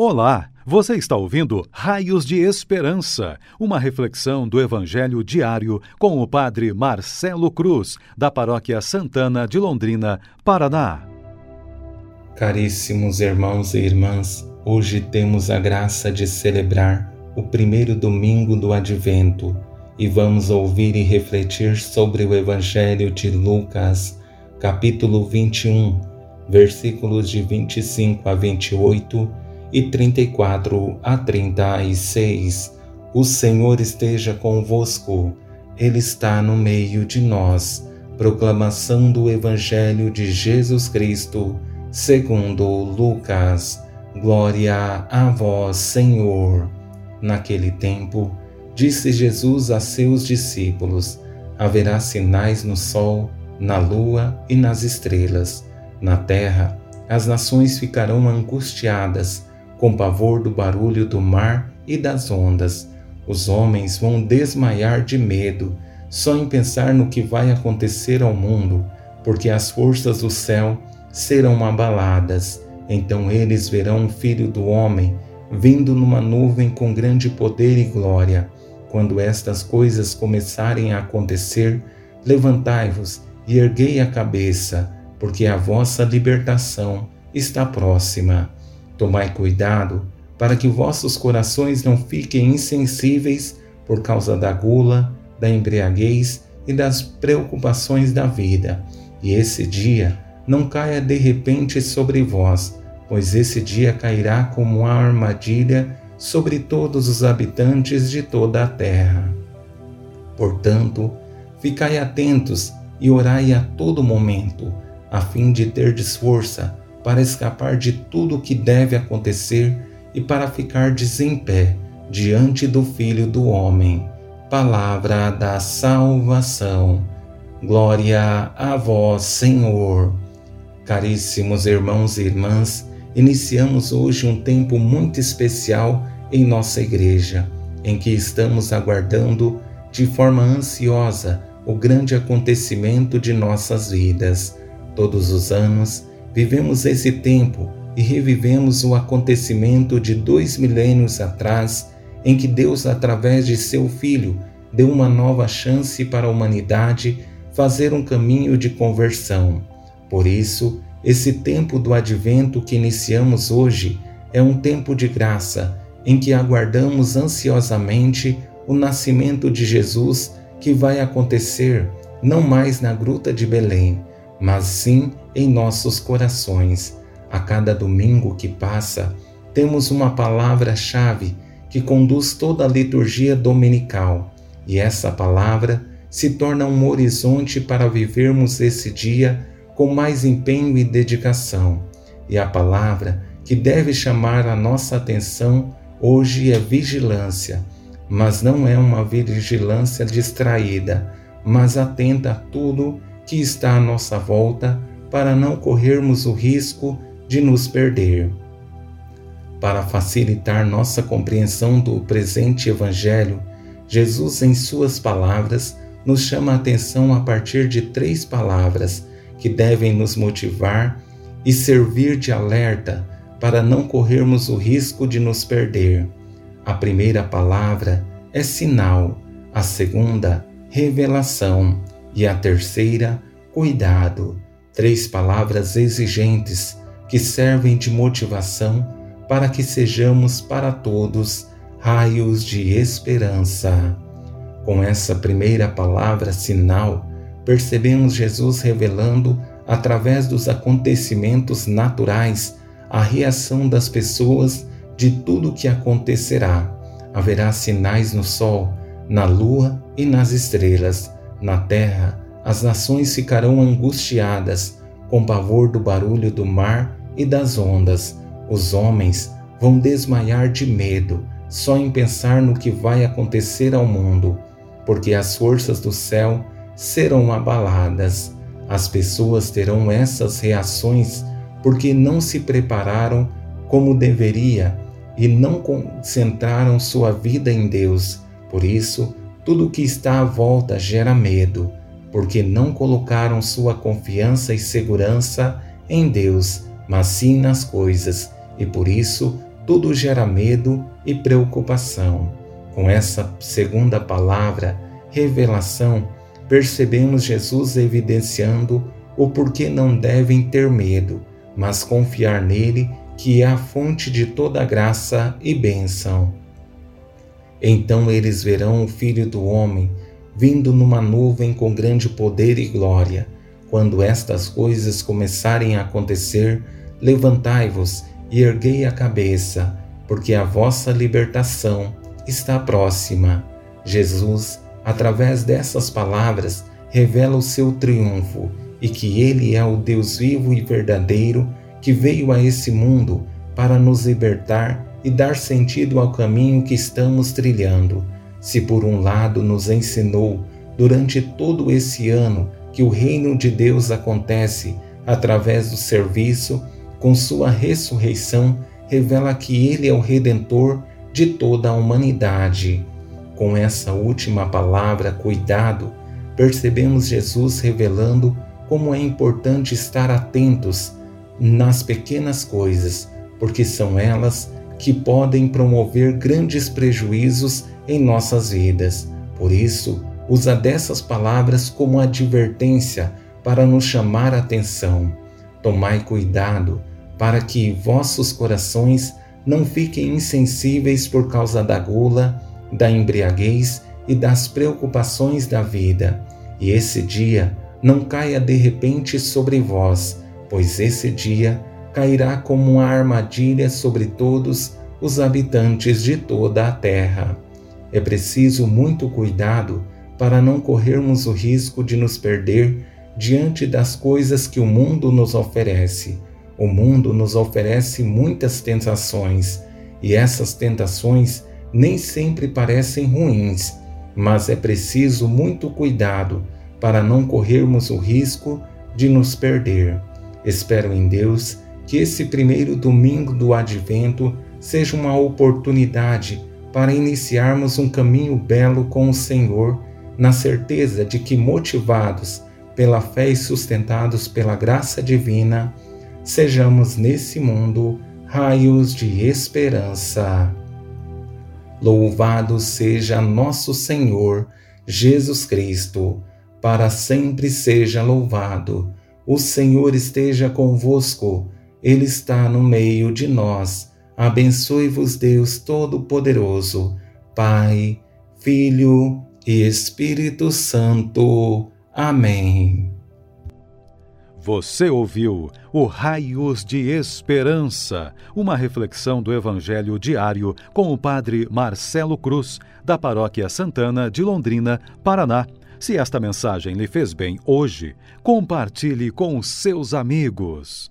Olá, você está ouvindo Raios de Esperança, uma reflexão do Evangelho diário com o Padre Marcelo Cruz, da Paróquia Santana de Londrina, Paraná. Caríssimos irmãos e irmãs, hoje temos a graça de celebrar o primeiro domingo do Advento e vamos ouvir e refletir sobre o Evangelho de Lucas, capítulo 21, versículos de 25 a 28 e 34 a 36. O Senhor esteja convosco, Ele está no meio de nós. Proclamação do Evangelho de Jesus Cristo, segundo Lucas. Glória a vós, Senhor. Naquele tempo, disse Jesus a seus discípulos: Haverá sinais no sol, na lua e nas estrelas. Na terra, as nações ficarão angustiadas com pavor do barulho do mar e das ondas. Os homens vão desmaiar de medo só em pensar no que vai acontecer ao mundo, porque as forças do céu serão abaladas. Então eles verão o Filho do Homem vindo numa nuvem com grande poder e glória. Quando estas coisas começarem a acontecer, levantai-vos e erguei a cabeça, porque a vossa libertação está próxima. Tomai cuidado para que vossos corações não fiquem insensíveis por causa da gula, da embriaguez e das preocupações da vida, e esse dia não caia de repente sobre vós, pois esse dia cairá como uma armadilha sobre todos os habitantes de toda a terra. Portanto, ficai atentos e orai a todo momento, a fim de terdes força para escapar de tudo o que deve acontecer e para ficar em pé diante do Filho do Homem. Palavra da salvação. Glória a vós, Senhor. Caríssimos irmãos e irmãs, iniciamos hoje um tempo muito especial em nossa igreja, em que estamos aguardando de forma ansiosa o grande acontecimento de nossas vidas. Todos os anos, Vivemos esse tempo e revivemos o acontecimento de dois milênios atrás, em que Deus, através de seu Filho, deu uma nova chance para a humanidade fazer um caminho de conversão. Por isso, esse tempo do advento que iniciamos hoje é um tempo de graça, em que aguardamos ansiosamente o nascimento de Jesus que vai acontecer não mais na gruta de Belém, mas sim em nossos corações. A cada domingo que passa, temos uma palavra-chave que conduz toda a liturgia dominical, e essa palavra se torna um horizonte para vivermos esse dia com mais empenho e dedicação. E a palavra que deve chamar a nossa atenção hoje é vigilância, mas não é uma vigilância distraída, mas atenta a tudo que está à nossa volta para não corrermos o risco de nos perder. Para facilitar nossa compreensão do presente Evangelho, Jesus, em Suas palavras, nos chama a atenção a partir de três palavras que devem nos motivar e servir de alerta para não corrermos o risco de nos perder. A primeira palavra é sinal, a segunda, revelação e a terceira, cuidado. Três palavras exigentes que servem de motivação para que sejamos para todos raios de esperança. Com essa primeira palavra, sinal, percebemos Jesus revelando, através dos acontecimentos naturais, a reação das pessoas de tudo o que acontecerá. Haverá sinais no sol, na lua e nas estrelas na terra, as nações ficarão angustiadas com pavor do barulho do mar e das ondas. Os homens vão desmaiar de medo só em pensar no que vai acontecer ao mundo, porque as forças do céu serão abaladas. As pessoas terão essas reações porque não se prepararam como deveria e não concentraram sua vida em Deus. Por isso, tudo que está à volta gera medo, porque não colocaram sua confiança e segurança em Deus, mas sim nas coisas, e por isso tudo gera medo e preocupação. Com essa segunda palavra, revelação, percebemos Jesus evidenciando o porquê não devem ter medo, mas confiar nele, que é a fonte de toda graça e bênção. Então eles verão o Filho do Homem vindo numa nuvem com grande poder e glória. Quando estas coisas começarem a acontecer, levantai-vos e erguei a cabeça, porque a vossa libertação está próxima. Jesus, através dessas palavras, revela o seu triunfo e que ele é o Deus vivo e verdadeiro que veio a esse mundo para nos libertar e dar sentido ao caminho que estamos trilhando. Se por um lado nos ensinou durante todo esse ano que o reino de Deus acontece através do serviço, com sua ressurreição, revela que ele é o redentor de toda a humanidade. Com essa última palavra, cuidado, percebemos Jesus revelando como é importante estar atentos nas pequenas coisas, porque são elas que podem promover grandes prejuízos em nossas vidas. Por isso, usa dessas palavras como advertência para nos chamar a atenção. Tomai cuidado para que vossos corações não fiquem insensíveis por causa da gula, da embriaguez e das preocupações da vida, e esse dia não caia de repente sobre vós, pois esse dia cairá como uma armadilha sobre todos os habitantes de toda a terra. É preciso muito cuidado para não corrermos o risco de nos perder diante das coisas que o mundo nos oferece o mundo nos oferece muitas tentações e essas tentações nem sempre parecem ruins, mas é preciso muito cuidado para não corrermos o risco de nos perder. Espero em Deus que esse primeiro domingo do Advento seja uma oportunidade para iniciarmos um caminho belo com o Senhor, na certeza de que, motivados pela fé e sustentados pela graça divina, sejamos nesse mundo raios de esperança. Louvado seja nosso Senhor Jesus Cristo, para sempre seja louvado. O Senhor esteja convosco, Ele está no meio de nós. Abençoe-vos, Deus Todo-Poderoso, Pai, Filho e Espírito Santo. Amém. Você ouviu o Raios de Esperança, uma reflexão do Evangelho diário com o Padre Marcelo Cruz, da Paróquia Santana de Londrina, Paraná. Se esta mensagem lhe fez bem hoje, compartilhe com seus amigos.